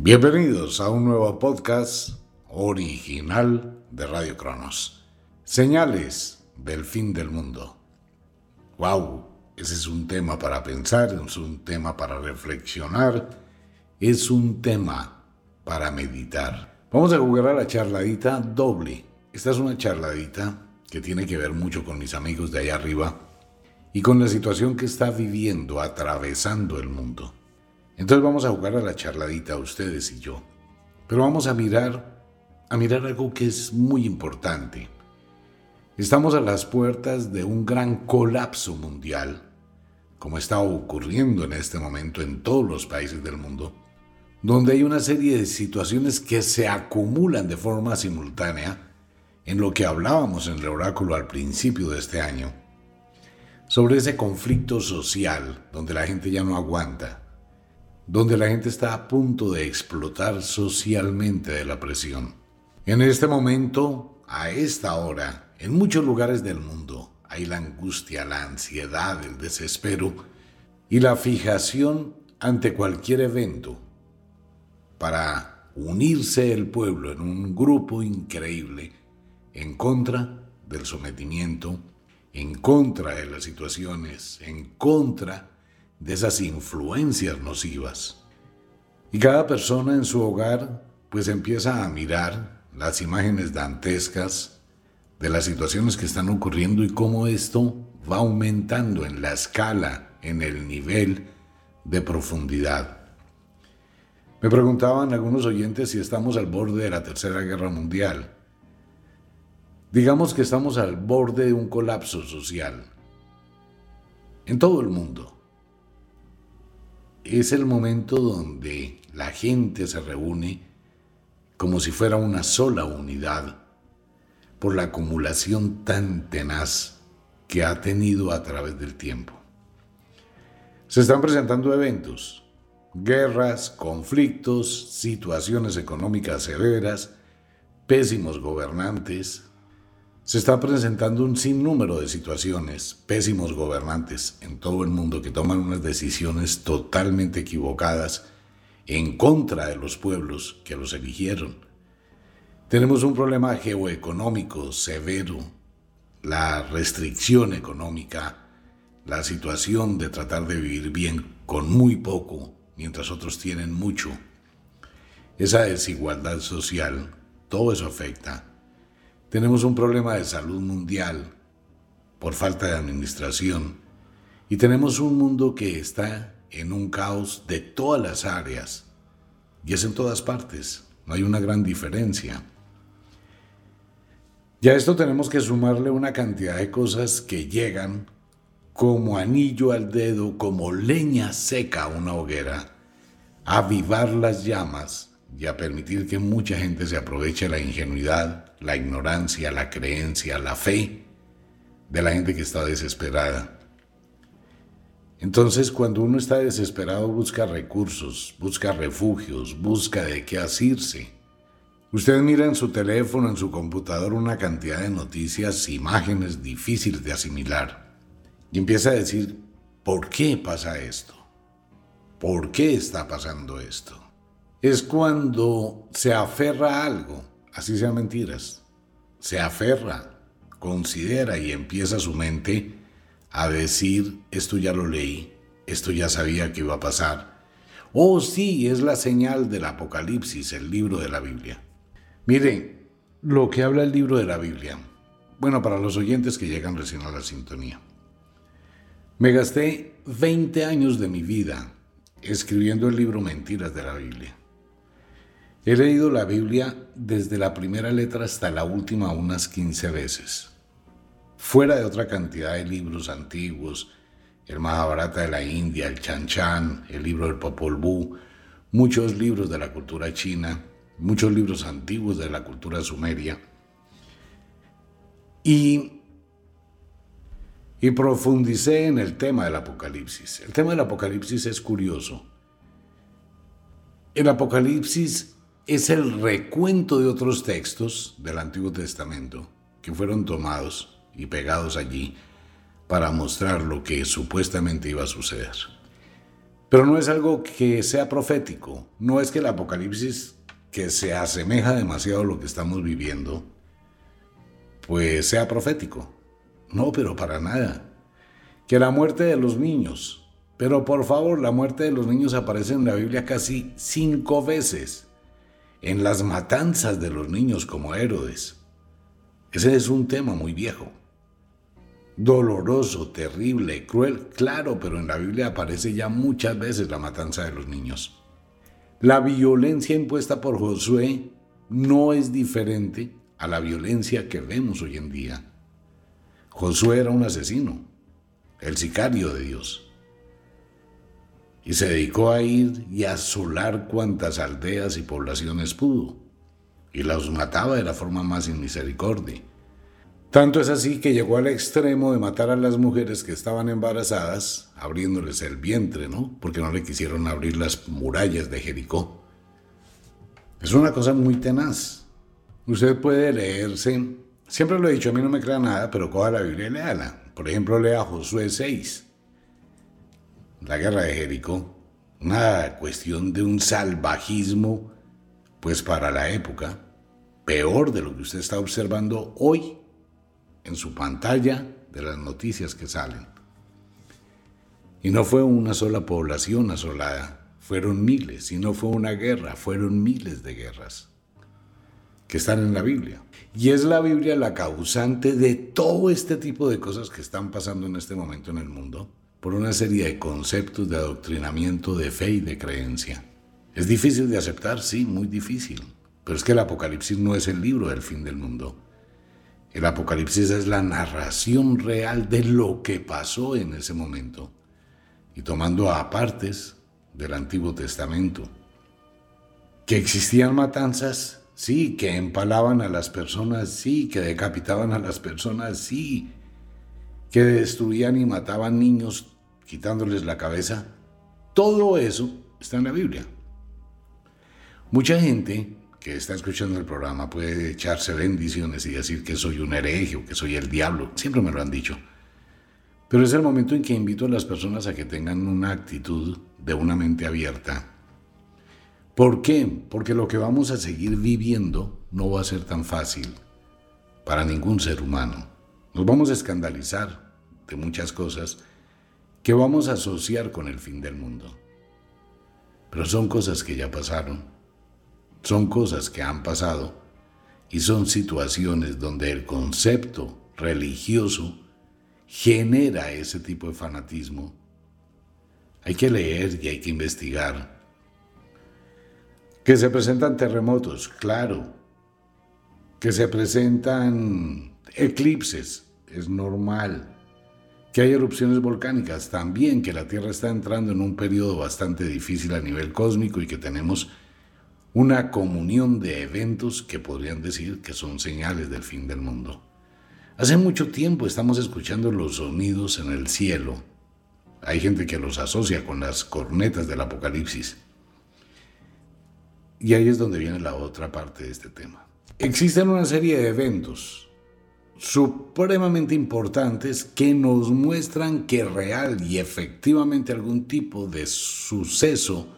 Bienvenidos a un nuevo podcast original de Radio Cronos. Señales del fin del mundo. ¡Wow! Ese es un tema para pensar, es un tema para reflexionar, es un tema para meditar. Vamos a jugar a la charladita doble. Esta es una charladita que tiene que ver mucho con mis amigos de allá arriba y con la situación que está viviendo, atravesando el mundo. Entonces vamos a jugar a la charladita, ustedes y yo. Pero vamos a mirar, a mirar algo que es muy importante. Estamos a las puertas de un gran colapso mundial, como está ocurriendo en este momento en todos los países del mundo, donde hay una serie de situaciones que se acumulan de forma simultánea en lo que hablábamos en el oráculo al principio de este año, sobre ese conflicto social donde la gente ya no aguanta, donde la gente está a punto de explotar socialmente de la presión. En este momento, a esta hora, en muchos lugares del mundo, hay la angustia, la ansiedad, el desespero y la fijación ante cualquier evento para unirse el pueblo en un grupo increíble en contra del sometimiento, en contra de las situaciones, en contra de esas influencias nocivas. Y cada persona en su hogar pues empieza a mirar las imágenes dantescas de las situaciones que están ocurriendo y cómo esto va aumentando en la escala, en el nivel de profundidad. Me preguntaban algunos oyentes si estamos al borde de la Tercera Guerra Mundial. Digamos que estamos al borde de un colapso social en todo el mundo es el momento donde la gente se reúne como si fuera una sola unidad por la acumulación tan tenaz que ha tenido a través del tiempo. Se están presentando eventos, guerras, conflictos, situaciones económicas severas, pésimos gobernantes, se está presentando un sinnúmero de situaciones, pésimos gobernantes en todo el mundo que toman unas decisiones totalmente equivocadas en contra de los pueblos que los eligieron. Tenemos un problema geoeconómico severo, la restricción económica, la situación de tratar de vivir bien con muy poco, mientras otros tienen mucho. Esa desigualdad social, todo eso afecta tenemos un problema de salud mundial por falta de administración y tenemos un mundo que está en un caos de todas las áreas y es en todas partes, no hay una gran diferencia. Ya a esto tenemos que sumarle una cantidad de cosas que llegan como anillo al dedo, como leña seca a una hoguera, a avivar las llamas y a permitir que mucha gente se aproveche la ingenuidad, la ignorancia, la creencia, la fe de la gente que está desesperada. Entonces cuando uno está desesperado busca recursos, busca refugios, busca de qué asirse. Usted mira en su teléfono, en su computador una cantidad de noticias, imágenes difíciles de asimilar y empieza a decir, ¿por qué pasa esto? ¿Por qué está pasando esto? es cuando se aferra a algo, así sean mentiras, se aferra, considera y empieza su mente a decir, esto ya lo leí, esto ya sabía que iba a pasar. Oh, sí, es la señal del Apocalipsis, el libro de la Biblia. Miren, lo que habla el libro de la Biblia, bueno, para los oyentes que llegan recién a la sintonía. Me gasté 20 años de mi vida escribiendo el libro Mentiras de la Biblia. He leído la Biblia desde la primera letra hasta la última unas 15 veces. Fuera de otra cantidad de libros antiguos, el Mahabharata de la India, el Chan Chan, el libro del Popol Vuh, muchos libros de la cultura china, muchos libros antiguos de la cultura sumeria. Y, y profundicé en el tema del Apocalipsis. El tema del Apocalipsis es curioso. El Apocalipsis es el recuento de otros textos del Antiguo Testamento que fueron tomados y pegados allí para mostrar lo que supuestamente iba a suceder. Pero no es algo que sea profético, no es que el Apocalipsis, que se asemeja demasiado a lo que estamos viviendo, pues sea profético. No, pero para nada. Que la muerte de los niños, pero por favor, la muerte de los niños aparece en la Biblia casi cinco veces, en las matanzas de los niños como héroes. Ese es un tema muy viejo. Doloroso, terrible, cruel, claro, pero en la Biblia aparece ya muchas veces la matanza de los niños. La violencia impuesta por Josué no es diferente a la violencia que vemos hoy en día. Josué era un asesino, el sicario de Dios. Y se dedicó a ir y a asolar cuantas aldeas y poblaciones pudo. Y las mataba de la forma más sin misericordia. Tanto es así que llegó al extremo de matar a las mujeres que estaban embarazadas, abriéndoles el vientre, ¿no? Porque no le quisieron abrir las murallas de Jericó. Es una cosa muy tenaz. Usted puede leerse Siempre lo he dicho, a mí no me crea nada, pero coja la Biblia y léala. Por ejemplo, lea Josué 6, la guerra de Jericó. Una cuestión de un salvajismo, pues para la época, peor de lo que usted está observando hoy en su pantalla de las noticias que salen. Y no fue una sola población asolada, fueron miles, y no fue una guerra, fueron miles de guerras que están en la Biblia. Y es la Biblia la causante de todo este tipo de cosas que están pasando en este momento en el mundo por una serie de conceptos de adoctrinamiento, de fe y de creencia. Es difícil de aceptar, sí, muy difícil. Pero es que el Apocalipsis no es el libro del fin del mundo. El Apocalipsis es la narración real de lo que pasó en ese momento. Y tomando apartes del Antiguo Testamento. Que existían matanzas, Sí, que empalaban a las personas, sí, que decapitaban a las personas, sí, que destruían y mataban niños quitándoles la cabeza. Todo eso está en la Biblia. Mucha gente que está escuchando el programa puede echarse bendiciones y decir que soy un hereje o que soy el diablo. Siempre me lo han dicho. Pero es el momento en que invito a las personas a que tengan una actitud de una mente abierta ¿Por qué? Porque lo que vamos a seguir viviendo no va a ser tan fácil para ningún ser humano. Nos vamos a escandalizar de muchas cosas que vamos a asociar con el fin del mundo. Pero son cosas que ya pasaron, son cosas que han pasado y son situaciones donde el concepto religioso genera ese tipo de fanatismo. Hay que leer y hay que investigar que se presentan terremotos, claro. Que se presentan eclipses, es normal. Que hay erupciones volcánicas, también que la Tierra está entrando en un periodo bastante difícil a nivel cósmico y que tenemos una comunión de eventos que podrían decir que son señales del fin del mundo. Hace mucho tiempo estamos escuchando los sonidos en el cielo. Hay gente que los asocia con las cornetas del Apocalipsis. Y ahí es donde viene la otra parte de este tema. Existen una serie de eventos supremamente importantes que nos muestran que real y efectivamente algún tipo de suceso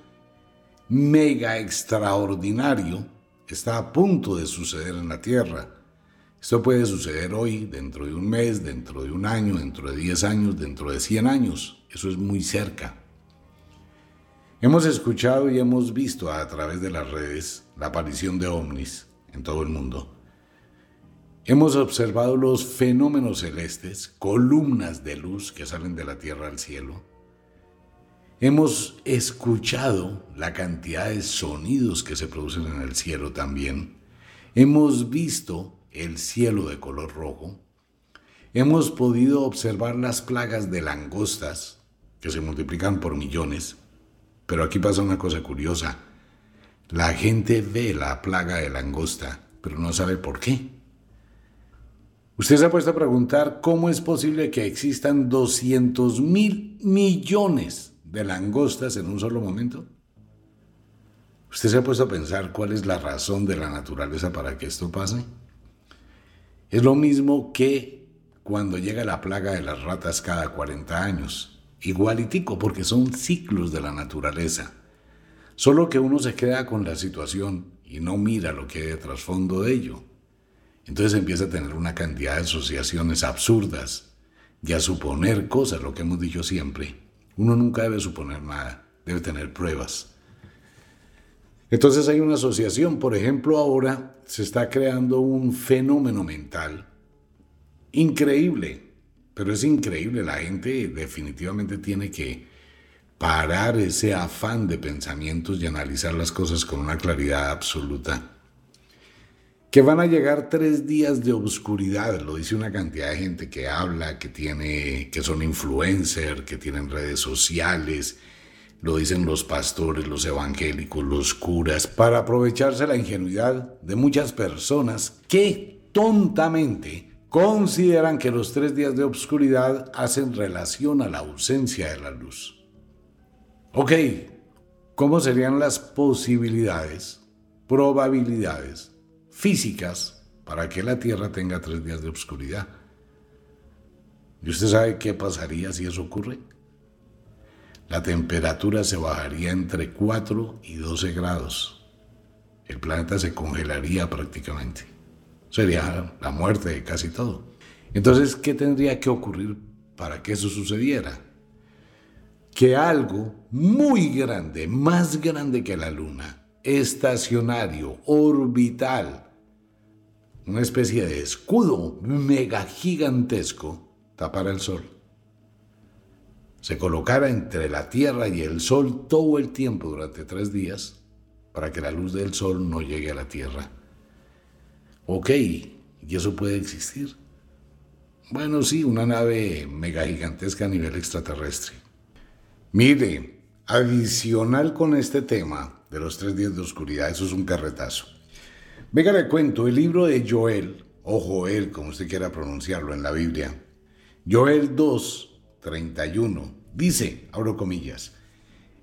mega extraordinario está a punto de suceder en la Tierra. Esto puede suceder hoy, dentro de un mes, dentro de un año, dentro de 10 años, dentro de 100 años. Eso es muy cerca. Hemos escuchado y hemos visto a través de las redes la aparición de ovnis en todo el mundo. Hemos observado los fenómenos celestes, columnas de luz que salen de la tierra al cielo. Hemos escuchado la cantidad de sonidos que se producen en el cielo también. Hemos visto el cielo de color rojo. Hemos podido observar las plagas de langostas que se multiplican por millones. Pero aquí pasa una cosa curiosa. La gente ve la plaga de langosta, pero no sabe por qué. ¿Usted se ha puesto a preguntar cómo es posible que existan 200 mil millones de langostas en un solo momento? ¿Usted se ha puesto a pensar cuál es la razón de la naturaleza para que esto pase? Es lo mismo que cuando llega la plaga de las ratas cada 40 años. igualitico, porque son ciclos de la naturaleza. Solo que uno se queda con la situación y no mira lo que hay de trasfondo de ello. Entonces empieza a tener una cantidad de asociaciones absurdas y a suponer cosas, lo que hemos dicho siempre. Uno nunca debe suponer nada, debe tener pruebas. Entonces hay una asociación, por ejemplo, ahora se está creando un fenómeno mental increíble, pero es increíble, la gente definitivamente tiene que parar ese afán de pensamientos y analizar las cosas con una claridad absoluta. Que van a llegar tres días de obscuridad, lo dice una cantidad de gente que habla, que tiene, que son influencers, que tienen redes sociales, lo dicen los pastores, los evangélicos, los curas, para aprovecharse la ingenuidad de muchas personas que tontamente consideran que los tres días de obscuridad hacen relación a la ausencia de la luz. Ok, ¿cómo serían las posibilidades, probabilidades físicas para que la Tierra tenga tres días de obscuridad? ¿Y usted sabe qué pasaría si eso ocurre? la temperatura se bajaría entre 4 y 12 grados. El planeta se congelaría prácticamente. Sería la muerte de casi todo. Entonces, ¿qué tendría que ocurrir para que eso sucediera? Que algo muy grande, más grande que la Luna, estacionario, orbital, una especie de escudo mega gigantesco, tapara el Sol se colocara entre la Tierra y el Sol todo el tiempo durante tres días para que la luz del Sol no llegue a la Tierra. Ok, ¿y eso puede existir? Bueno, sí, una nave mega gigantesca a nivel extraterrestre. Mire, adicional con este tema de los tres días de oscuridad, eso es un carretazo. Venga, le cuento, el libro de Joel, o Joel, como usted quiera pronunciarlo en la Biblia, Joel 2, 31. Dice, abro comillas,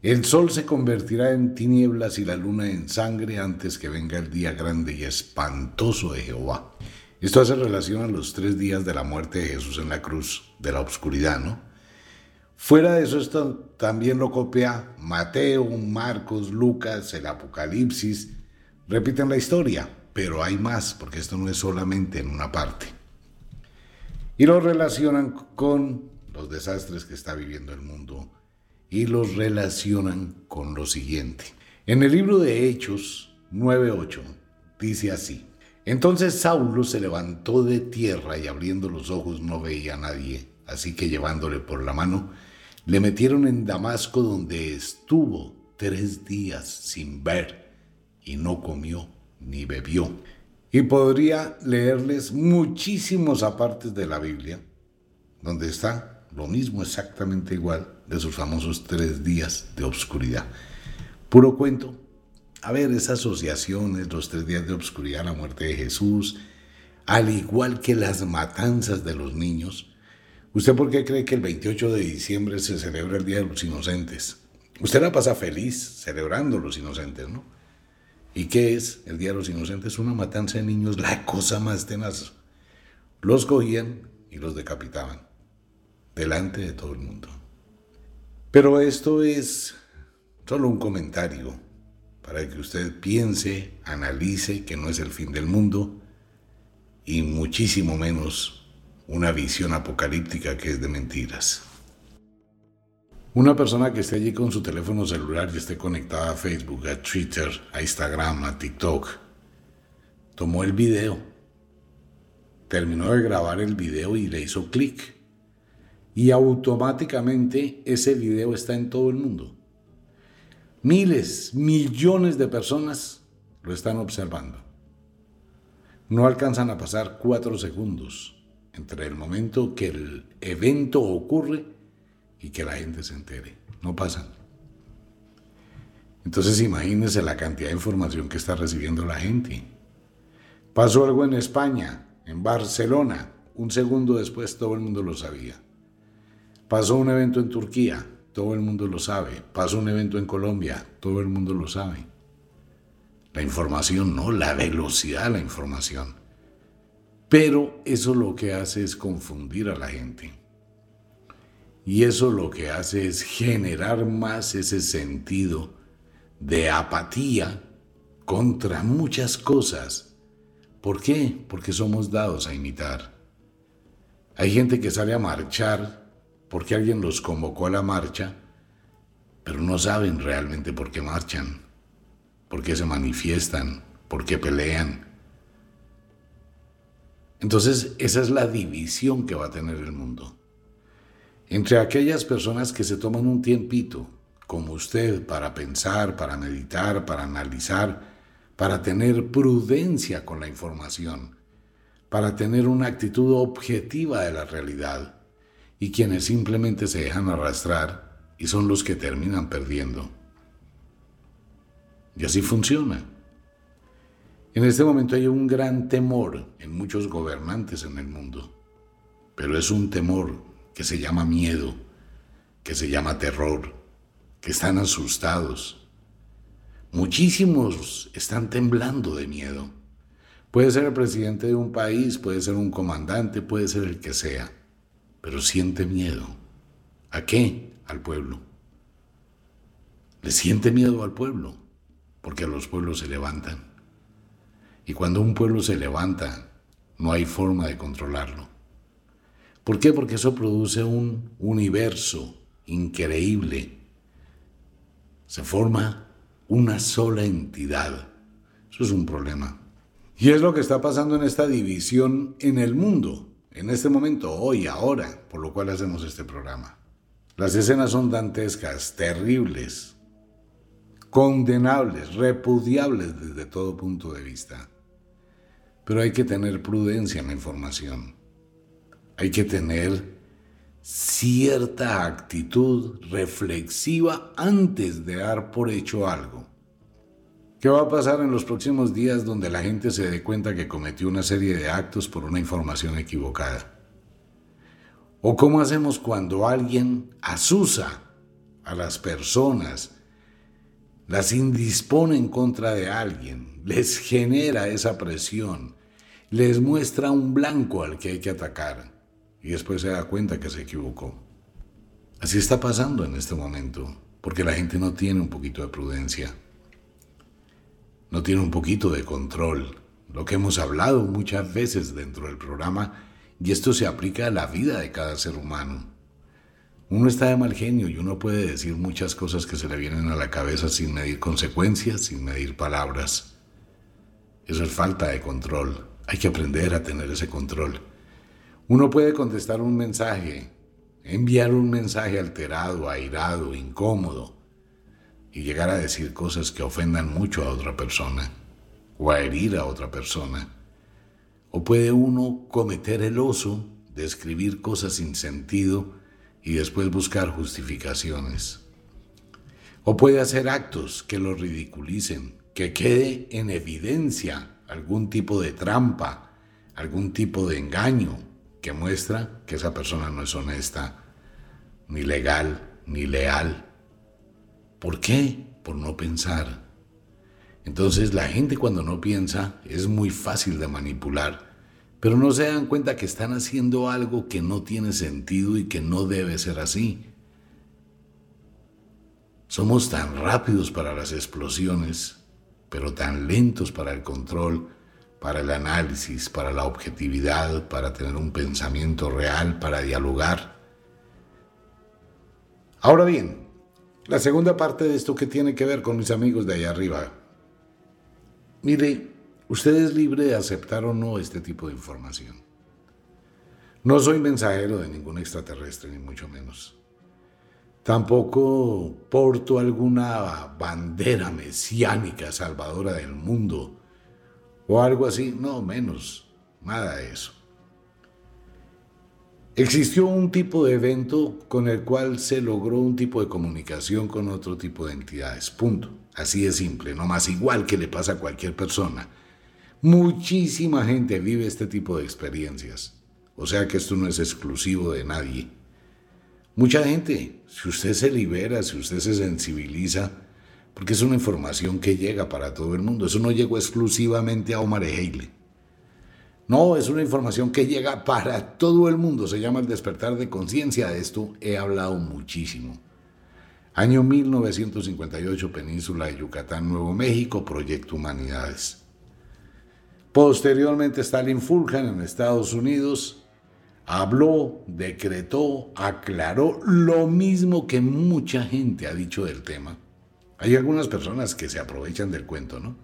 el sol se convertirá en tinieblas y la luna en sangre antes que venga el día grande y espantoso de Jehová. Esto hace relación a los tres días de la muerte de Jesús en la cruz, de la oscuridad, ¿no? Fuera de eso, esto también lo copia Mateo, Marcos, Lucas, el Apocalipsis. Repiten la historia, pero hay más, porque esto no es solamente en una parte. Y lo relacionan con los desastres que está viviendo el mundo y los relacionan con lo siguiente. En el libro de Hechos 9.8 dice así, entonces Saulo se levantó de tierra y abriendo los ojos no veía a nadie, así que llevándole por la mano, le metieron en Damasco donde estuvo tres días sin ver y no comió ni bebió. Y podría leerles muchísimos apartes de la Biblia, donde está lo mismo exactamente igual de sus famosos tres días de obscuridad. Puro cuento. A ver, esas asociaciones, los tres días de obscuridad, la muerte de Jesús, al igual que las matanzas de los niños. ¿Usted por qué cree que el 28 de diciembre se celebra el Día de los Inocentes? Usted la pasa feliz celebrando los inocentes, ¿no? ¿Y qué es el Día de los Inocentes? Una matanza de niños, la cosa más tenaz. Los cogían y los decapitaban delante de todo el mundo. Pero esto es solo un comentario para que usted piense, analice que no es el fin del mundo y muchísimo menos una visión apocalíptica que es de mentiras. Una persona que esté allí con su teléfono celular y esté conectada a Facebook, a Twitter, a Instagram, a TikTok, tomó el video, terminó de grabar el video y le hizo clic y automáticamente ese video está en todo el mundo. Miles, millones de personas lo están observando. No alcanzan a pasar cuatro segundos entre el momento que el evento ocurre y que la gente se entere. No pasan. Entonces imagínense la cantidad de información que está recibiendo la gente. Pasó algo en España, en Barcelona. Un segundo después todo el mundo lo sabía. Pasó un evento en Turquía, todo el mundo lo sabe. Pasó un evento en Colombia, todo el mundo lo sabe. La información, no, la velocidad de la información. Pero eso lo que hace es confundir a la gente. Y eso lo que hace es generar más ese sentido de apatía contra muchas cosas. ¿Por qué? Porque somos dados a imitar. Hay gente que sale a marchar porque alguien los convocó a la marcha, pero no saben realmente por qué marchan, por qué se manifiestan, por qué pelean. Entonces, esa es la división que va a tener el mundo. Entre aquellas personas que se toman un tiempito, como usted, para pensar, para meditar, para analizar, para tener prudencia con la información, para tener una actitud objetiva de la realidad, y quienes simplemente se dejan arrastrar y son los que terminan perdiendo. Y así funciona. En este momento hay un gran temor en muchos gobernantes en el mundo, pero es un temor que se llama miedo, que se llama terror, que están asustados. Muchísimos están temblando de miedo. Puede ser el presidente de un país, puede ser un comandante, puede ser el que sea, pero siente miedo. ¿A qué? Al pueblo. Le siente miedo al pueblo, porque los pueblos se levantan. Y cuando un pueblo se levanta, no hay forma de controlarlo. ¿Por qué? Porque eso produce un universo increíble. Se forma una sola entidad. Eso es un problema. Y es lo que está pasando en esta división en el mundo, en este momento, hoy, ahora, por lo cual hacemos este programa. Las escenas son dantescas, terribles, condenables, repudiables desde todo punto de vista. Pero hay que tener prudencia en la información. Hay que tener cierta actitud reflexiva antes de dar por hecho algo. ¿Qué va a pasar en los próximos días donde la gente se dé cuenta que cometió una serie de actos por una información equivocada? ¿O cómo hacemos cuando alguien asusa a las personas, las indispone en contra de alguien, les genera esa presión, les muestra un blanco al que hay que atacar y después se da cuenta que se equivocó. Así está pasando en este momento, porque la gente no tiene un poquito de prudencia, no tiene un poquito de control, lo que hemos hablado muchas veces dentro del programa, y esto se aplica a la vida de cada ser humano. Uno está de mal genio y uno puede decir muchas cosas que se le vienen a la cabeza sin medir consecuencias, sin medir palabras. Eso es falta de control. Hay que aprender a tener ese control. Uno puede contestar un mensaje, enviar un mensaje alterado, airado, incómodo, y llegar a decir cosas que ofendan mucho a otra persona, o a herir a otra persona. O puede uno cometer el oso de escribir cosas sin sentido y después buscar justificaciones. O puede hacer actos que lo ridiculicen, que quede en evidencia algún tipo de trampa, algún tipo de engaño que muestra que esa persona no es honesta, ni legal, ni leal. ¿Por qué? Por no pensar. Entonces la gente cuando no piensa es muy fácil de manipular, pero no se dan cuenta que están haciendo algo que no tiene sentido y que no debe ser así. Somos tan rápidos para las explosiones pero tan lentos para el control, para el análisis, para la objetividad, para tener un pensamiento real, para dialogar. Ahora bien, la segunda parte de esto que tiene que ver con mis amigos de allá arriba. Mire, usted es libre de aceptar o no este tipo de información. No soy mensajero de ningún extraterrestre, ni mucho menos. Tampoco porto alguna bandera mesiánica salvadora del mundo o algo así, no menos, nada de eso. Existió un tipo de evento con el cual se logró un tipo de comunicación con otro tipo de entidades, punto. Así de simple, no más igual que le pasa a cualquier persona. Muchísima gente vive este tipo de experiencias, o sea que esto no es exclusivo de nadie. Mucha gente, si usted se libera, si usted se sensibiliza, porque es una información que llega para todo el mundo, eso no llegó exclusivamente a Omar Ejeile. No, es una información que llega para todo el mundo. Se llama el despertar de conciencia. De esto he hablado muchísimo. Año 1958, Península de Yucatán, Nuevo México, Proyecto Humanidades. Posteriormente, Stalin Fulhan en Estados Unidos habló, decretó, aclaró lo mismo que mucha gente ha dicho del tema. Hay algunas personas que se aprovechan del cuento, ¿no?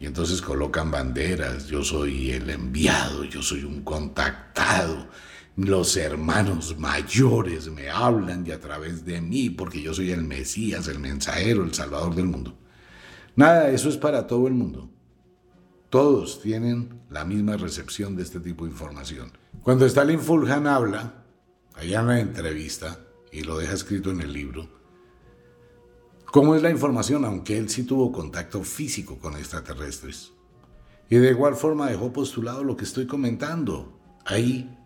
Y entonces colocan banderas, yo soy el enviado, yo soy un contactado, los hermanos mayores me hablan y a través de mí, porque yo soy el Mesías, el mensajero, el Salvador del mundo. Nada, eso es para todo el mundo. Todos tienen la misma recepción de este tipo de información. Cuando Stalin Fulhan habla, allá en la entrevista, y lo deja escrito en el libro, ¿cómo es la información? Aunque él sí tuvo contacto físico con extraterrestres. Y de igual forma dejó postulado lo que estoy comentando. Hay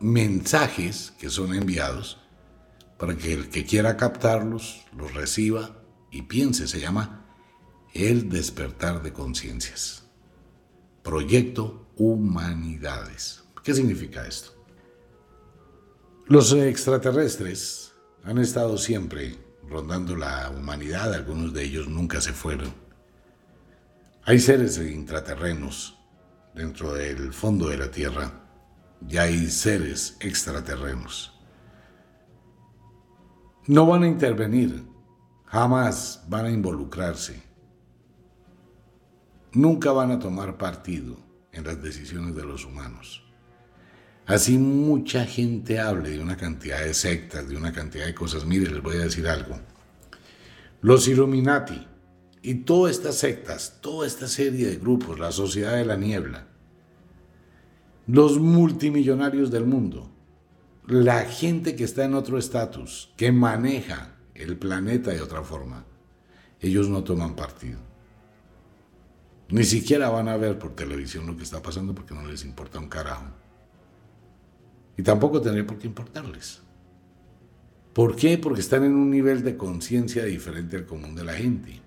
mensajes que son enviados para que el que quiera captarlos los reciba y piense. Se llama el despertar de conciencias. Proyecto Humanidades. ¿Qué significa esto? Los extraterrestres han estado siempre rondando la humanidad, algunos de ellos nunca se fueron. Hay seres intraterrenos dentro del fondo de la Tierra y hay seres extraterrenos. No van a intervenir, jamás van a involucrarse nunca van a tomar partido en las decisiones de los humanos. Así mucha gente hable de una cantidad de sectas, de una cantidad de cosas. Mire, les voy a decir algo. Los Illuminati y todas estas sectas, toda esta serie de grupos, la Sociedad de la Niebla, los multimillonarios del mundo, la gente que está en otro estatus, que maneja el planeta de otra forma, ellos no toman partido. Ni siquiera van a ver por televisión lo que está pasando porque no les importa un carajo. Y tampoco tendría por qué importarles. ¿Por qué? Porque están en un nivel de conciencia diferente al común de la gente.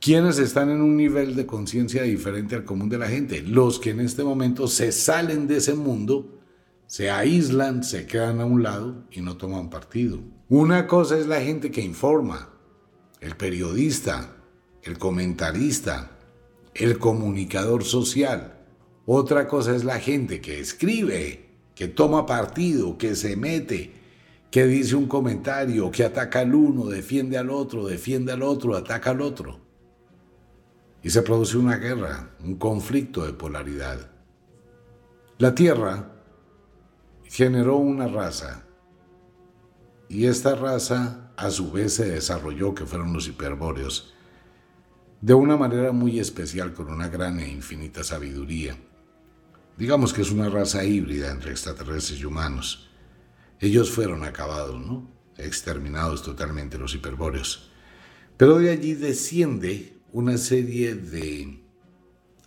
¿Quiénes están en un nivel de conciencia diferente al común de la gente? Los que en este momento se salen de ese mundo, se aíslan, se quedan a un lado y no toman partido. Una cosa es la gente que informa, el periodista, el comentarista, el comunicador social. Otra cosa es la gente que escribe, que toma partido, que se mete, que dice un comentario, que ataca al uno, defiende al otro, defiende al otro, ataca al otro. Y se produce una guerra, un conflicto de polaridad. La Tierra generó una raza y esta raza a su vez se desarrolló, que fueron los hiperbóreos, de una manera muy especial con una gran e infinita sabiduría. Digamos que es una raza híbrida entre extraterrestres y humanos. Ellos fueron acabados, ¿no? Exterminados totalmente los hiperbóreos. Pero de allí desciende una serie de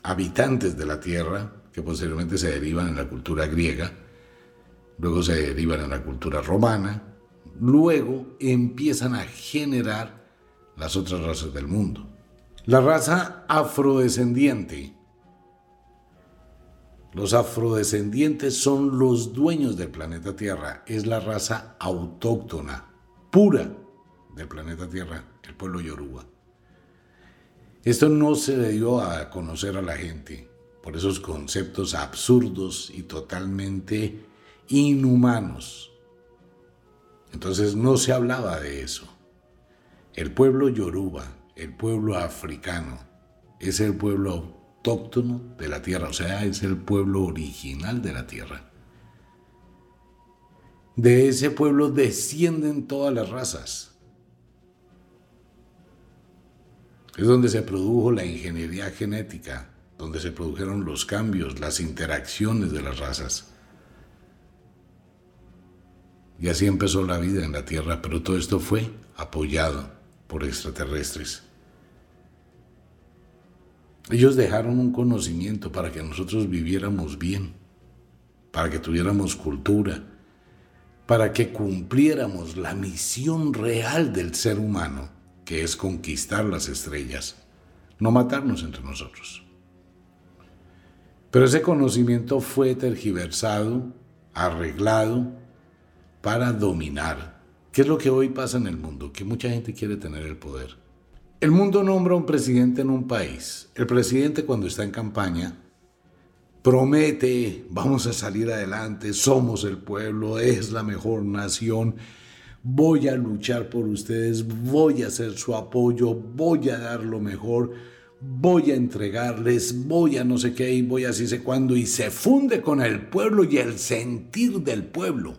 habitantes de la Tierra que posteriormente se derivan en la cultura griega, luego se derivan en la cultura romana, luego empiezan a generar las otras razas del mundo. La raza afrodescendiente. Los afrodescendientes son los dueños del planeta Tierra. Es la raza autóctona, pura del planeta Tierra, el pueblo yoruba. Esto no se le dio a conocer a la gente por esos conceptos absurdos y totalmente inhumanos. Entonces no se hablaba de eso. El pueblo yoruba, el pueblo africano es el pueblo autóctono de la tierra, o sea, es el pueblo original de la tierra. De ese pueblo descienden todas las razas. Es donde se produjo la ingeniería genética, donde se produjeron los cambios, las interacciones de las razas. Y así empezó la vida en la Tierra, pero todo esto fue apoyado por extraterrestres. Ellos dejaron un conocimiento para que nosotros viviéramos bien, para que tuviéramos cultura, para que cumpliéramos la misión real del ser humano, que es conquistar las estrellas, no matarnos entre nosotros. Pero ese conocimiento fue tergiversado, arreglado para dominar. ¿Qué es lo que hoy pasa en el mundo? Que mucha gente quiere tener el poder. El mundo nombra un presidente en un país. El presidente cuando está en campaña promete, vamos a salir adelante, somos el pueblo, es la mejor nación, voy a luchar por ustedes, voy a hacer su apoyo, voy a dar lo mejor voy a entregarles, voy a no sé qué y voy así sé cuándo, y se funde con el pueblo y el sentir del pueblo.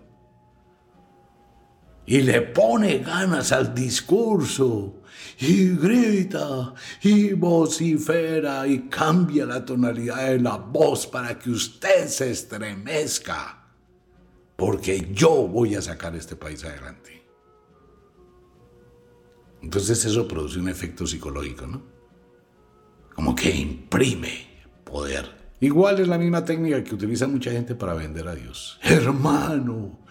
Y le pone ganas al discurso, y grita, y vocifera, y cambia la tonalidad de la voz para que usted se estremezca, porque yo voy a sacar este país adelante. Entonces eso produce un efecto psicológico, ¿no? como que imprime poder. Igual es la misma técnica que utiliza mucha gente para vender a Dios. Hermano,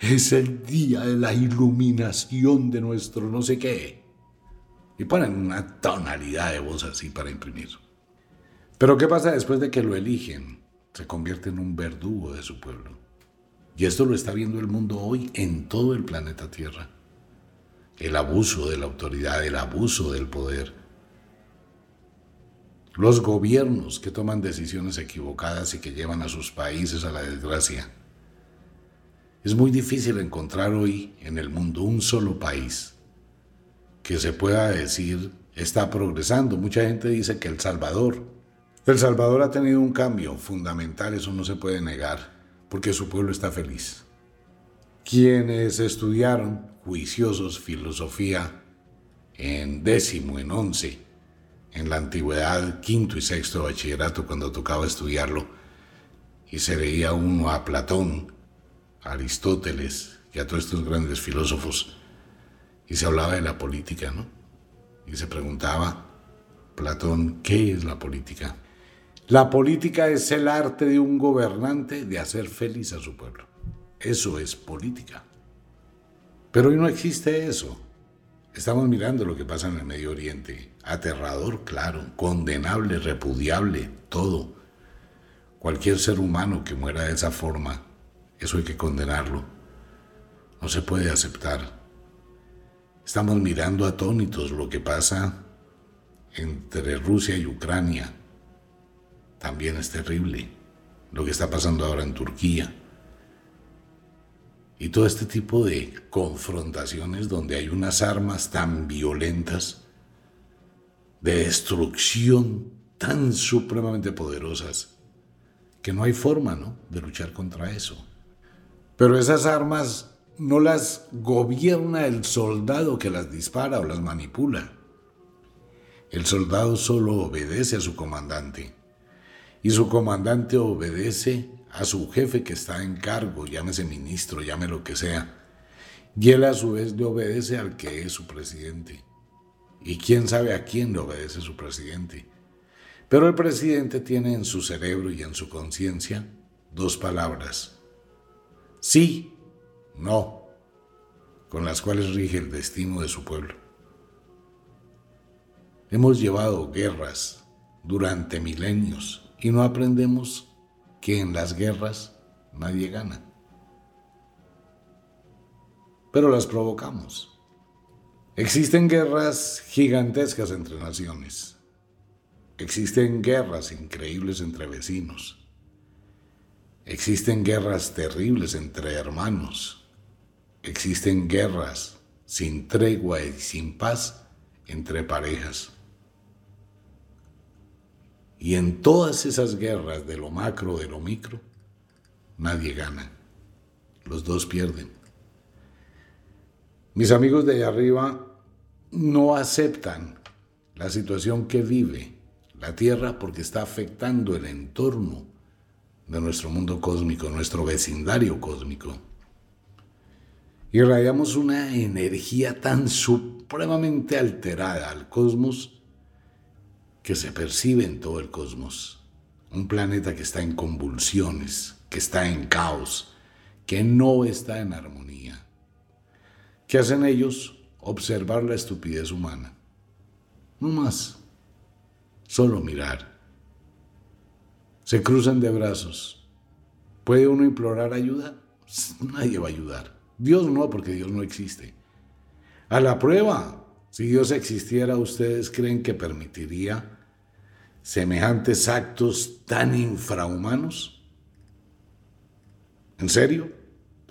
es el día de la iluminación de nuestro no sé qué. Y ponen una tonalidad de voz así para imprimir. Pero ¿qué pasa después de que lo eligen? Se convierte en un verdugo de su pueblo. Y esto lo está viendo el mundo hoy en todo el planeta Tierra. El abuso de la autoridad, el abuso del poder, los gobiernos que toman decisiones equivocadas y que llevan a sus países a la desgracia. Es muy difícil encontrar hoy en el mundo un solo país que se pueda decir está progresando. Mucha gente dice que El Salvador. El Salvador ha tenido un cambio fundamental, eso no se puede negar, porque su pueblo está feliz. Quienes estudiaron juiciosos filosofía en décimo, en once, en la antigüedad, quinto y sexto bachillerato, cuando tocaba estudiarlo, y se veía uno a Platón, a Aristóteles y a todos estos grandes filósofos, y se hablaba de la política, ¿no? Y se preguntaba, Platón, ¿qué es la política? La política es el arte de un gobernante de hacer feliz a su pueblo. Eso es política. Pero hoy no existe eso. Estamos mirando lo que pasa en el Medio Oriente. Aterrador, claro, condenable, repudiable, todo. Cualquier ser humano que muera de esa forma, eso hay que condenarlo. No se puede aceptar. Estamos mirando atónitos lo que pasa entre Rusia y Ucrania. También es terrible lo que está pasando ahora en Turquía y todo este tipo de confrontaciones donde hay unas armas tan violentas, de destrucción tan supremamente poderosas, que no hay forma ¿no? de luchar contra eso. Pero esas armas no las gobierna el soldado que las dispara o las manipula. El soldado solo obedece a su comandante y su comandante obedece a su jefe que está en cargo, llámese ministro, llame lo que sea, y él a su vez le obedece al que es su presidente. Y quién sabe a quién le obedece su presidente. Pero el presidente tiene en su cerebro y en su conciencia dos palabras. Sí, no, con las cuales rige el destino de su pueblo. Hemos llevado guerras durante milenios y no aprendemos que en las guerras nadie gana. Pero las provocamos. Existen guerras gigantescas entre naciones. Existen guerras increíbles entre vecinos. Existen guerras terribles entre hermanos. Existen guerras sin tregua y sin paz entre parejas. Y en todas esas guerras de lo macro, de lo micro, nadie gana. Los dos pierden. Mis amigos de allá arriba no aceptan la situación que vive la Tierra porque está afectando el entorno de nuestro mundo cósmico, nuestro vecindario cósmico. Irradiamos una energía tan supremamente alterada al cosmos que se percibe en todo el cosmos. Un planeta que está en convulsiones, que está en caos, que no está en armonía. ¿Qué hacen ellos? Observar la estupidez humana. No más. Solo mirar. Se cruzan de brazos. ¿Puede uno implorar ayuda? Nadie va a ayudar. Dios no, porque Dios no existe. A la prueba, si Dios existiera, ¿ustedes creen que permitiría semejantes actos tan infrahumanos? ¿En serio?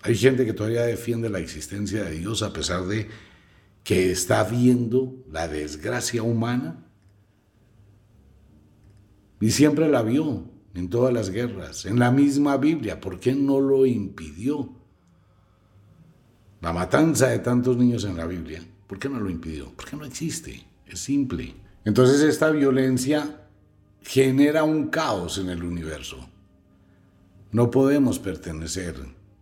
Hay gente que todavía defiende la existencia de Dios a pesar de que está viendo la desgracia humana. Y siempre la vio en todas las guerras, en la misma Biblia. ¿Por qué no lo impidió? La matanza de tantos niños en la Biblia, ¿por qué no lo impidió? Porque no existe, es simple. Entonces esta violencia genera un caos en el universo. No podemos pertenecer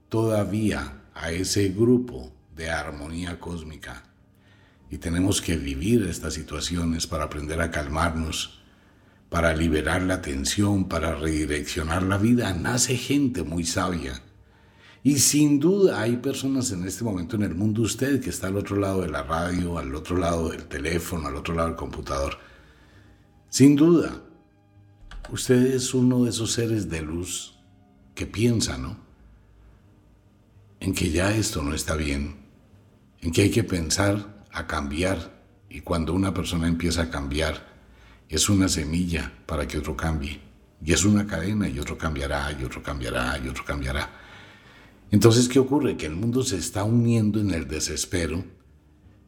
todavía a ese grupo de armonía cósmica y tenemos que vivir estas situaciones para aprender a calmarnos, para liberar la tensión, para redireccionar la vida. Nace gente muy sabia y sin duda hay personas en este momento en el mundo, usted que está al otro lado de la radio, al otro lado del teléfono, al otro lado del computador. Sin duda, usted es uno de esos seres de luz que piensa, ¿no? En que ya esto no está bien, en que hay que pensar a cambiar y cuando una persona empieza a cambiar, es una semilla para que otro cambie. Y es una cadena y otro cambiará y otro cambiará y otro cambiará. Entonces, ¿qué ocurre? Que el mundo se está uniendo en el desespero,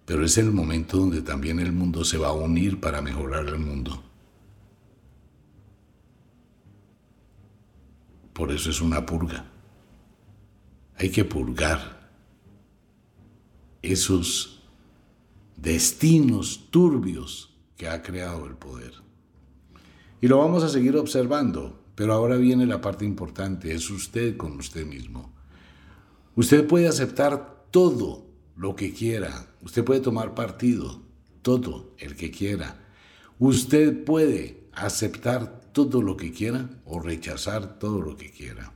pero es el momento donde también el mundo se va a unir para mejorar el mundo. Por eso es una purga. Hay que purgar esos destinos turbios que ha creado el poder. Y lo vamos a seguir observando, pero ahora viene la parte importante, es usted con usted mismo. Usted puede aceptar todo lo que quiera. Usted puede tomar partido, todo el que quiera. Usted puede aceptar todo lo que quiera o rechazar todo lo que quiera.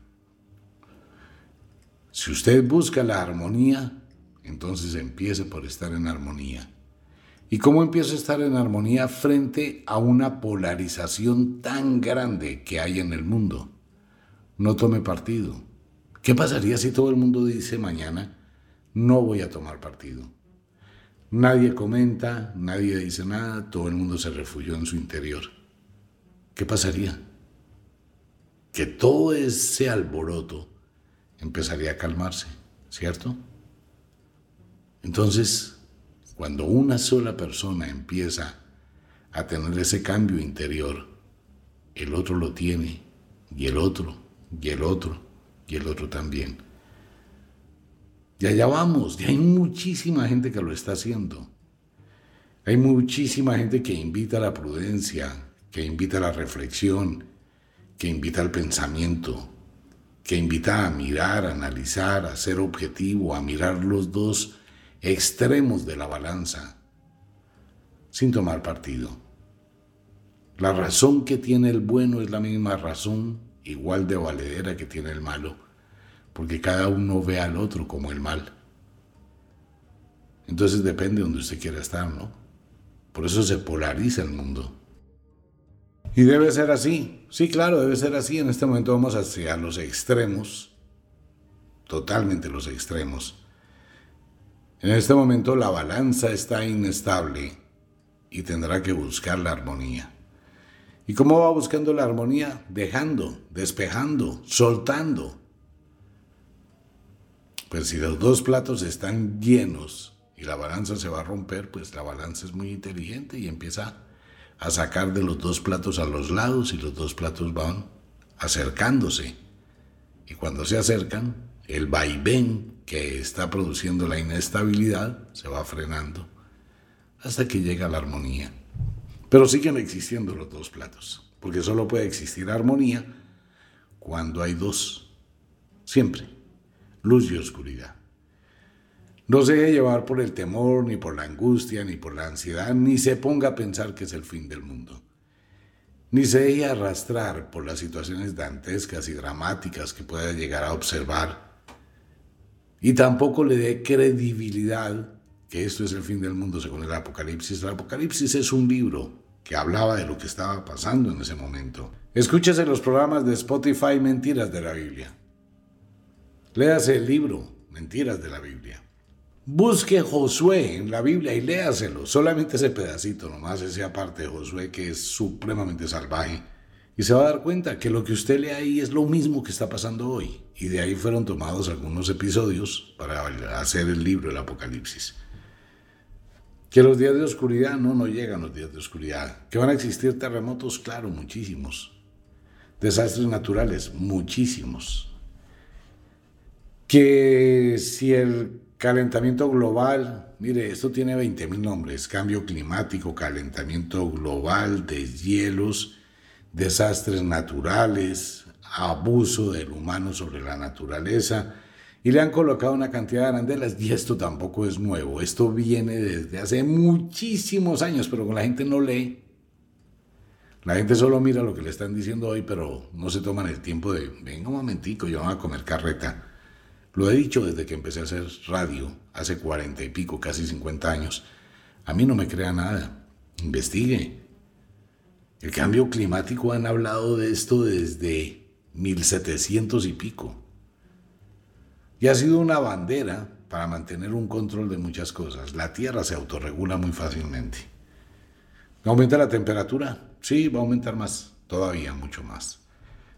Si usted busca la armonía, entonces empiece por estar en armonía. ¿Y cómo empieza a estar en armonía frente a una polarización tan grande que hay en el mundo? No tome partido. ¿Qué pasaría si todo el mundo dice mañana, no voy a tomar partido? Nadie comenta, nadie dice nada, todo el mundo se refugió en su interior. ¿Qué pasaría? Que todo ese alboroto empezaría a calmarse, ¿cierto? Entonces, cuando una sola persona empieza a tener ese cambio interior, el otro lo tiene, y el otro, y el otro, y el otro también. Y allá vamos, y hay muchísima gente que lo está haciendo. Hay muchísima gente que invita a la prudencia, que invita a la reflexión, que invita al pensamiento, que invita a mirar, a analizar, a ser objetivo, a mirar los dos extremos de la balanza, sin tomar partido. La razón que tiene el bueno es la misma razón igual de valedera que tiene el malo, porque cada uno ve al otro como el mal. Entonces depende de donde usted quiera estar, ¿no? Por eso se polariza el mundo. Y debe ser así. Sí, claro, debe ser así. En este momento vamos hacia los extremos, totalmente los extremos. En este momento la balanza está inestable y tendrá que buscar la armonía. ¿Y cómo va buscando la armonía? Dejando, despejando, soltando. Pues si los dos platos están llenos y la balanza se va a romper, pues la balanza es muy inteligente y empieza a sacar de los dos platos a los lados y los dos platos van acercándose. Y cuando se acercan, el vaivén que está produciendo la inestabilidad se va frenando hasta que llega la armonía. Pero siguen existiendo los dos platos, porque solo puede existir armonía cuando hay dos, siempre, luz y oscuridad. No se deje llevar por el temor, ni por la angustia, ni por la ansiedad, ni se ponga a pensar que es el fin del mundo. Ni se deje arrastrar por las situaciones dantescas y dramáticas que pueda llegar a observar. Y tampoco le dé credibilidad que esto es el fin del mundo según el Apocalipsis. El Apocalipsis es un libro que hablaba de lo que estaba pasando en ese momento. Escúchese los programas de Spotify Mentiras de la Biblia. Léase el libro Mentiras de la Biblia. Busque Josué en la Biblia y léaselo, solamente ese pedacito nomás, esa parte de Josué que es supremamente salvaje. Y se va a dar cuenta que lo que usted lee ahí es lo mismo que está pasando hoy. Y de ahí fueron tomados algunos episodios para hacer el libro del Apocalipsis. Que los días de oscuridad, no, no llegan los días de oscuridad. Que van a existir terremotos, claro, muchísimos. Desastres naturales, muchísimos. Que si el calentamiento global, mire, esto tiene 20.000 nombres, cambio climático, calentamiento global, deshielos, desastres naturales, abuso del humano sobre la naturaleza, y le han colocado una cantidad de arandelas y esto tampoco es nuevo, esto viene desde hace muchísimos años, pero la gente no lee. La gente solo mira lo que le están diciendo hoy, pero no se toman el tiempo de, venga un momentico, yo voy a comer carreta. Lo he dicho desde que empecé a hacer radio, hace cuarenta y pico, casi cincuenta años. A mí no me crea nada. Investigue. El cambio climático han hablado de esto desde 1700 y pico y ha sido una bandera para mantener un control de muchas cosas. La Tierra se autorregula muy fácilmente. ¿Aumenta la temperatura? Sí, va a aumentar más, todavía mucho más,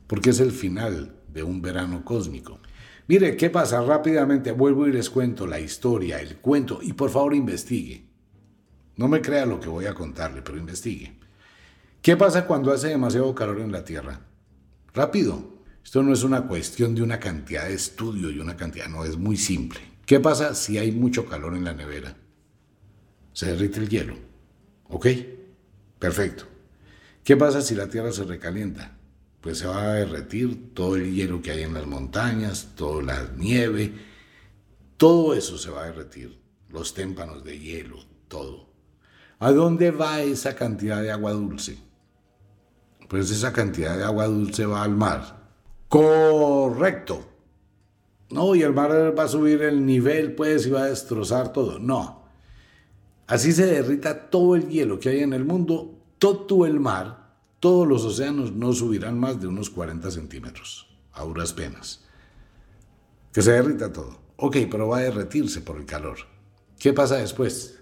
porque es el final de un verano cósmico. Mire, ¿qué pasa? Rápidamente vuelvo y les cuento la historia, el cuento, y por favor investigue. No me crea lo que voy a contarle, pero investigue. ¿Qué pasa cuando hace demasiado calor en la Tierra? Rápido, esto no es una cuestión de una cantidad de estudio y una cantidad, no, es muy simple. ¿Qué pasa si hay mucho calor en la nevera? Se derrite el hielo. ¿Ok? Perfecto. ¿Qué pasa si la Tierra se recalienta? Pues se va a derretir todo el hielo que hay en las montañas, toda la nieve, todo eso se va a derretir. Los témpanos de hielo, todo. ¿A dónde va esa cantidad de agua dulce? Pues esa cantidad de agua dulce va al mar Correcto. No, y el mar va a subir el nivel, pues, y va a destrozar todo. No. Así se derrita todo el hielo que hay en el mundo, todo el mar, todos los océanos no subirán más de unos 40 centímetros, a duras penas. Que se derrita todo. Ok, pero va a derretirse por el calor. ¿Qué pasa después?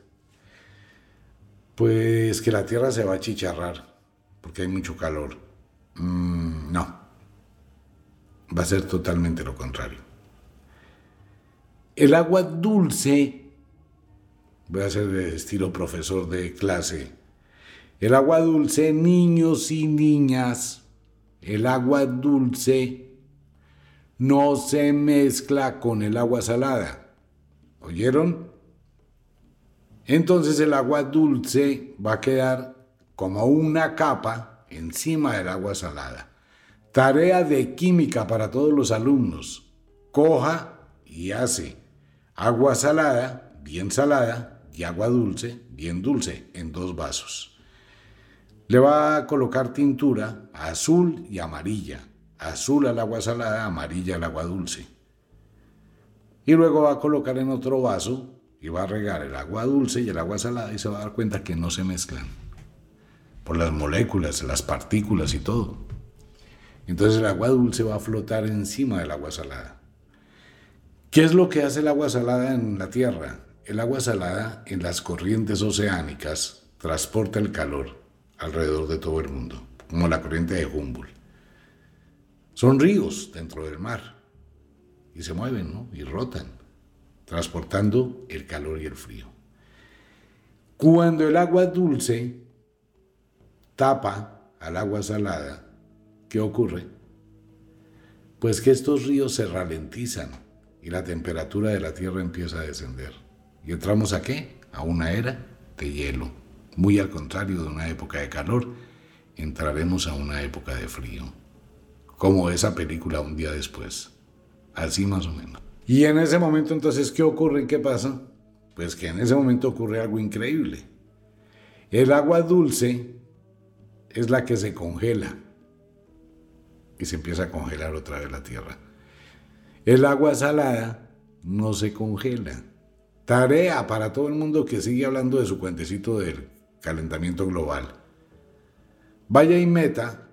Pues que la Tierra se va a chicharrar, porque hay mucho calor. Mm, no va a ser totalmente lo contrario. El agua dulce, voy a ser de estilo profesor de clase, el agua dulce, niños y niñas, el agua dulce no se mezcla con el agua salada. ¿Oyeron? Entonces el agua dulce va a quedar como una capa encima del agua salada. Tarea de química para todos los alumnos. Coja y hace agua salada, bien salada, y agua dulce, bien dulce, en dos vasos. Le va a colocar tintura azul y amarilla. Azul al agua salada, amarilla al agua dulce. Y luego va a colocar en otro vaso y va a regar el agua dulce y el agua salada y se va a dar cuenta que no se mezclan. Por las moléculas, las partículas y todo. Entonces el agua dulce va a flotar encima del agua salada. ¿Qué es lo que hace el agua salada en la Tierra? El agua salada en las corrientes oceánicas transporta el calor alrededor de todo el mundo, como la corriente de Humboldt. Son ríos dentro del mar y se mueven ¿no? y rotan, transportando el calor y el frío. Cuando el agua dulce tapa al agua salada, ¿Qué ocurre? Pues que estos ríos se ralentizan y la temperatura de la Tierra empieza a descender. ¿Y entramos a qué? A una era de hielo. Muy al contrario de una época de calor, entraremos a una época de frío. Como esa película un día después. Así más o menos. Y en ese momento entonces, ¿qué ocurre? ¿Qué pasa? Pues que en ese momento ocurre algo increíble. El agua dulce es la que se congela y se empieza a congelar otra vez la tierra. El agua salada no se congela. Tarea para todo el mundo que sigue hablando de su cuentecito del calentamiento global. Vaya y meta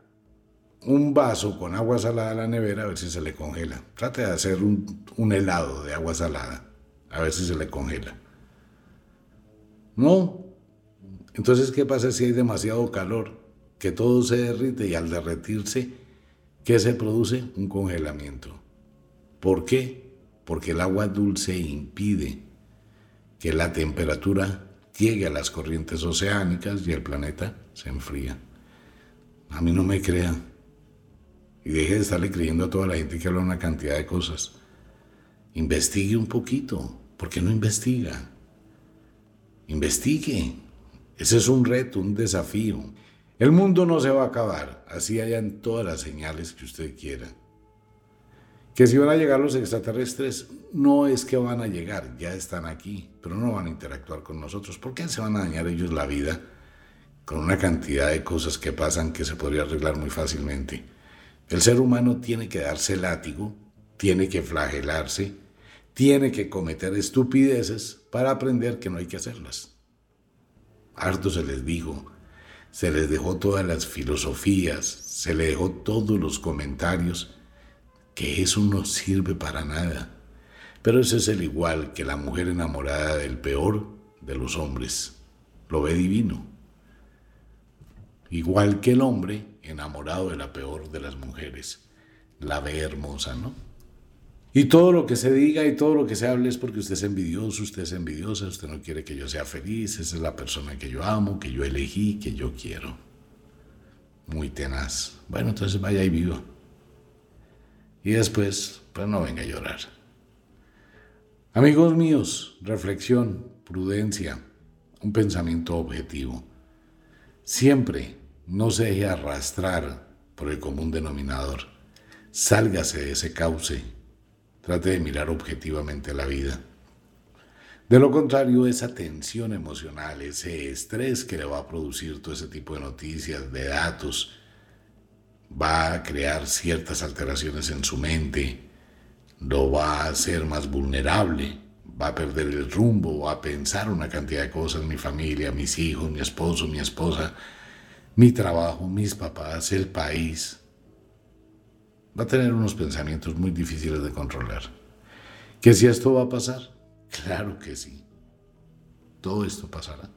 un vaso con agua salada a la nevera a ver si se le congela. Trate de hacer un, un helado de agua salada a ver si se le congela. No. Entonces, ¿qué pasa si hay demasiado calor? Que todo se derrite y al derretirse, ¿qué se produce? Un congelamiento. ¿Por qué? Porque el agua dulce impide que la temperatura llegue a las corrientes oceánicas y el planeta se enfría. A mí no me crean. Y deje de estarle creyendo a toda la gente que habla una cantidad de cosas. Investigue un poquito. ¿Por qué no investiga? Investigue. Ese es un reto, un desafío. El mundo no se va a acabar, así hayan todas las señales que usted quiera. Que si van a llegar los extraterrestres, no es que van a llegar, ya están aquí, pero no van a interactuar con nosotros. ¿Por qué se van a dañar ellos la vida con una cantidad de cosas que pasan que se podría arreglar muy fácilmente? El ser humano tiene que darse látigo, tiene que flagelarse, tiene que cometer estupideces para aprender que no hay que hacerlas. Harto se les dijo, se les dejó todas las filosofías, se le dejó todos los comentarios, que eso no sirve para nada. Pero ese es el igual que la mujer enamorada del peor de los hombres. Lo ve divino. Igual que el hombre enamorado de la peor de las mujeres. La ve hermosa, ¿no? Y todo lo que se diga y todo lo que se hable es porque usted es envidioso, usted es envidiosa, usted no quiere que yo sea feliz, esa es la persona que yo amo, que yo elegí, que yo quiero. Muy tenaz. Bueno, entonces vaya y viva. Y después, pues no venga a llorar. Amigos míos, reflexión, prudencia, un pensamiento objetivo. Siempre no se deje arrastrar por el común denominador. Sálgase de ese cauce Trate de mirar objetivamente la vida. De lo contrario, esa tensión emocional, ese estrés que le va a producir todo ese tipo de noticias, de datos, va a crear ciertas alteraciones en su mente, lo va a hacer más vulnerable, va a perder el rumbo, va a pensar una cantidad de cosas, mi familia, mis hijos, mi esposo, mi esposa, mi trabajo, mis papás, el país, va a tener unos pensamientos muy difíciles de controlar. ¿Que si esto va a pasar? Claro que sí. Todo esto pasará.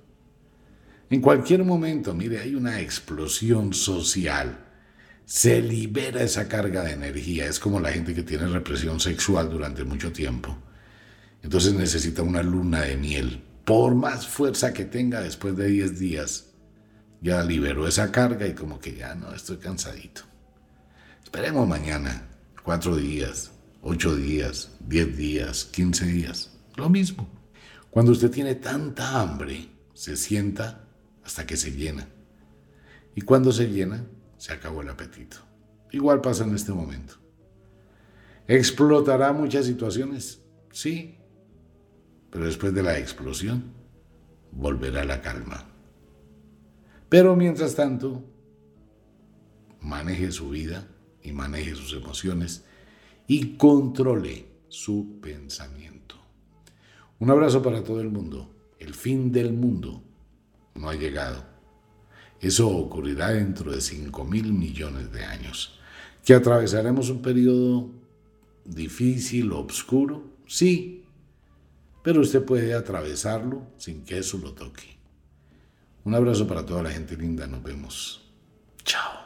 En cualquier momento, mire, hay una explosión social. Se libera esa carga de energía. Es como la gente que tiene represión sexual durante mucho tiempo. Entonces necesita una luna de miel. Por más fuerza que tenga después de 10 días, ya liberó esa carga y como que ya no, estoy cansadito. Esperemos mañana, cuatro días, ocho días, diez días, quince días. Lo mismo. Cuando usted tiene tanta hambre, se sienta hasta que se llena. Y cuando se llena, se acabó el apetito. Igual pasa en este momento. ¿Explotará muchas situaciones? Sí. Pero después de la explosión, volverá la calma. Pero mientras tanto, maneje su vida y maneje sus emociones y controle su pensamiento. Un abrazo para todo el mundo. El fin del mundo no ha llegado. Eso ocurrirá dentro de 5 mil millones de años. ¿Que atravesaremos un periodo difícil, oscuro? Sí, pero usted puede atravesarlo sin que eso lo toque. Un abrazo para toda la gente linda. Nos vemos. Chao.